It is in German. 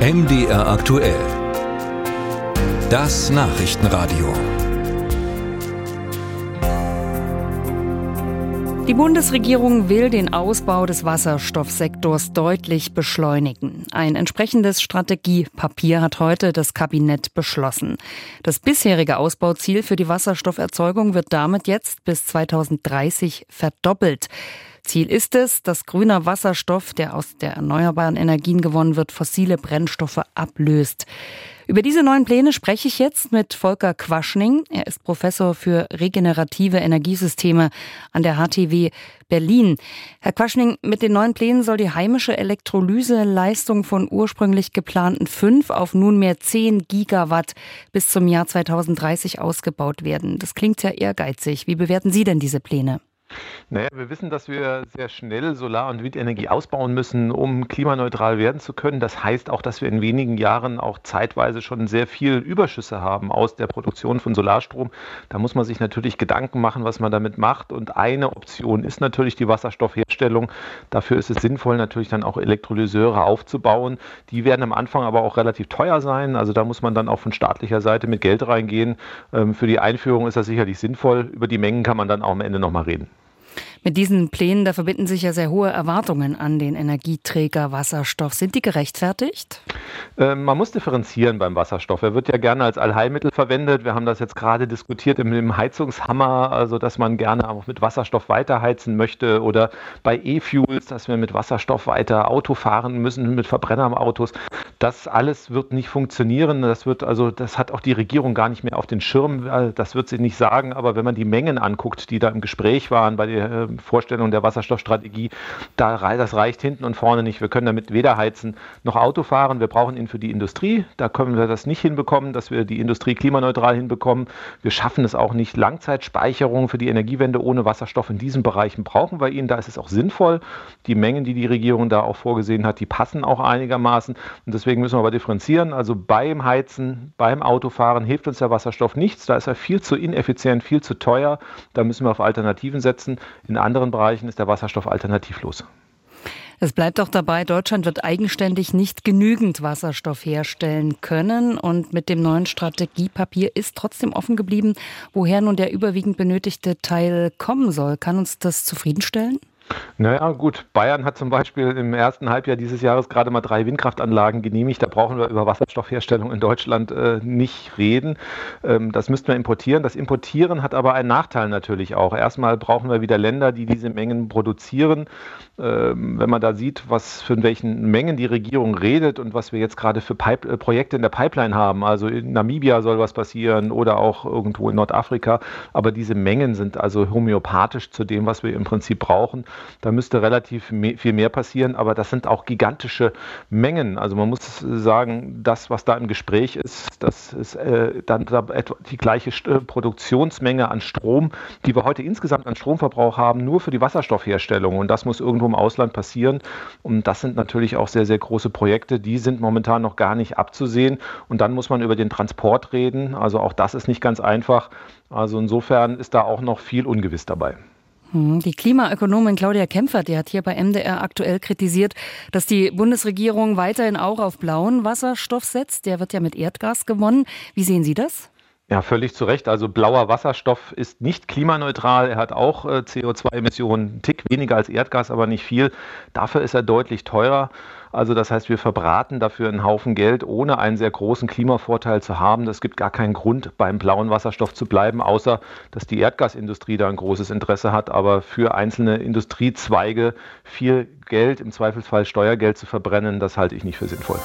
MDR aktuell. Das Nachrichtenradio. Die Bundesregierung will den Ausbau des Wasserstoffsektors deutlich beschleunigen. Ein entsprechendes Strategiepapier hat heute das Kabinett beschlossen. Das bisherige Ausbauziel für die Wasserstofferzeugung wird damit jetzt bis 2030 verdoppelt. Ziel ist es, dass grüner Wasserstoff, der aus der erneuerbaren Energien gewonnen wird, fossile Brennstoffe ablöst. Über diese neuen Pläne spreche ich jetzt mit Volker Quaschning. Er ist Professor für regenerative Energiesysteme an der HTW Berlin. Herr Quaschning, mit den neuen Plänen soll die heimische Elektrolyseleistung von ursprünglich geplanten fünf auf nunmehr zehn Gigawatt bis zum Jahr 2030 ausgebaut werden. Das klingt sehr ehrgeizig. Wie bewerten Sie denn diese Pläne? Naja, wir wissen, dass wir sehr schnell Solar- und Windenergie ausbauen müssen, um klimaneutral werden zu können. Das heißt auch, dass wir in wenigen Jahren auch zeitweise schon sehr viel Überschüsse haben aus der Produktion von Solarstrom. Da muss man sich natürlich Gedanken machen, was man damit macht. Und eine Option ist natürlich die Wasserstoffherstellung. Dafür ist es sinnvoll, natürlich dann auch Elektrolyseure aufzubauen. Die werden am Anfang aber auch relativ teuer sein. Also da muss man dann auch von staatlicher Seite mit Geld reingehen. Ähm, für die Einführung ist das sicherlich sinnvoll. Über die Mengen kann man dann auch am Ende nochmal reden. Mit diesen Plänen, da verbinden sich ja sehr hohe Erwartungen an den Energieträger Wasserstoff. Sind die gerechtfertigt? Ähm, man muss differenzieren beim Wasserstoff. Er wird ja gerne als Allheilmittel verwendet. Wir haben das jetzt gerade diskutiert im, Heizungshammer, also dass man gerne auch mit Wasserstoff weiterheizen möchte oder bei E-Fuels, dass wir mit Wasserstoff weiter Auto fahren müssen, mit Verbrennerautos. Das alles wird nicht funktionieren. Das wird also, das hat auch die Regierung gar nicht mehr auf den Schirm. Das wird sie nicht sagen. Aber wenn man die Mengen anguckt, die da im Gespräch waren bei der Vorstellung der Wasserstoffstrategie, da, das reicht hinten und vorne nicht. Wir können damit weder heizen noch Auto fahren. Wir brauchen ihn für die Industrie. Da können wir das nicht hinbekommen, dass wir die Industrie klimaneutral hinbekommen. Wir schaffen es auch nicht. Langzeitspeicherung für die Energiewende ohne Wasserstoff in diesen Bereichen brauchen wir ihn. Da ist es auch sinnvoll. Die Mengen, die die Regierung da auch vorgesehen hat, die passen auch einigermaßen. Und deswegen müssen wir aber differenzieren. Also beim Heizen, beim Autofahren hilft uns der Wasserstoff nichts. Da ist er viel zu ineffizient, viel zu teuer. Da müssen wir auf Alternativen setzen. In anderen Bereichen ist der Wasserstoff alternativlos. Es bleibt doch dabei, Deutschland wird eigenständig nicht genügend Wasserstoff herstellen können. Und mit dem neuen Strategiepapier ist trotzdem offen geblieben, woher nun der überwiegend benötigte Teil kommen soll. Kann uns das zufriedenstellen? Naja, gut. Bayern hat zum Beispiel im ersten Halbjahr dieses Jahres gerade mal drei Windkraftanlagen genehmigt. Da brauchen wir über Wasserstoffherstellung in Deutschland äh, nicht reden. Ähm, das müssten wir importieren. Das Importieren hat aber einen Nachteil natürlich auch. Erstmal brauchen wir wieder Länder, die diese Mengen produzieren. Ähm, wenn man da sieht, was für welchen Mengen die Regierung redet und was wir jetzt gerade für Pipe äh, Projekte in der Pipeline haben. Also in Namibia soll was passieren oder auch irgendwo in Nordafrika. Aber diese Mengen sind also homöopathisch zu dem, was wir im Prinzip brauchen. Da müsste relativ viel mehr passieren, aber das sind auch gigantische Mengen. Also man muss sagen, das, was da im Gespräch ist, das ist äh, dann etwa die gleiche äh, Produktionsmenge an Strom, die wir heute insgesamt an Stromverbrauch haben, nur für die Wasserstoffherstellung. Und das muss irgendwo im Ausland passieren. Und das sind natürlich auch sehr, sehr große Projekte. Die sind momentan noch gar nicht abzusehen. Und dann muss man über den Transport reden. Also auch das ist nicht ganz einfach. Also insofern ist da auch noch viel ungewiss dabei. Hm, die Klimaökonomin Claudia Kempfer, die hat hier bei MDR aktuell kritisiert, dass die Bundesregierung weiterhin auch auf blauen Wasserstoff setzt. Der wird ja mit Erdgas gewonnen. Wie sehen Sie das? Ja, völlig zu Recht. Also blauer Wasserstoff ist nicht klimaneutral. Er hat auch äh, CO2-Emissionen, einen Tick weniger als Erdgas, aber nicht viel. Dafür ist er deutlich teurer. Also das heißt, wir verbraten dafür einen Haufen Geld, ohne einen sehr großen Klimavorteil zu haben. Es gibt gar keinen Grund, beim blauen Wasserstoff zu bleiben, außer dass die Erdgasindustrie da ein großes Interesse hat. Aber für einzelne Industriezweige viel Geld, im Zweifelsfall Steuergeld zu verbrennen, das halte ich nicht für sinnvoll.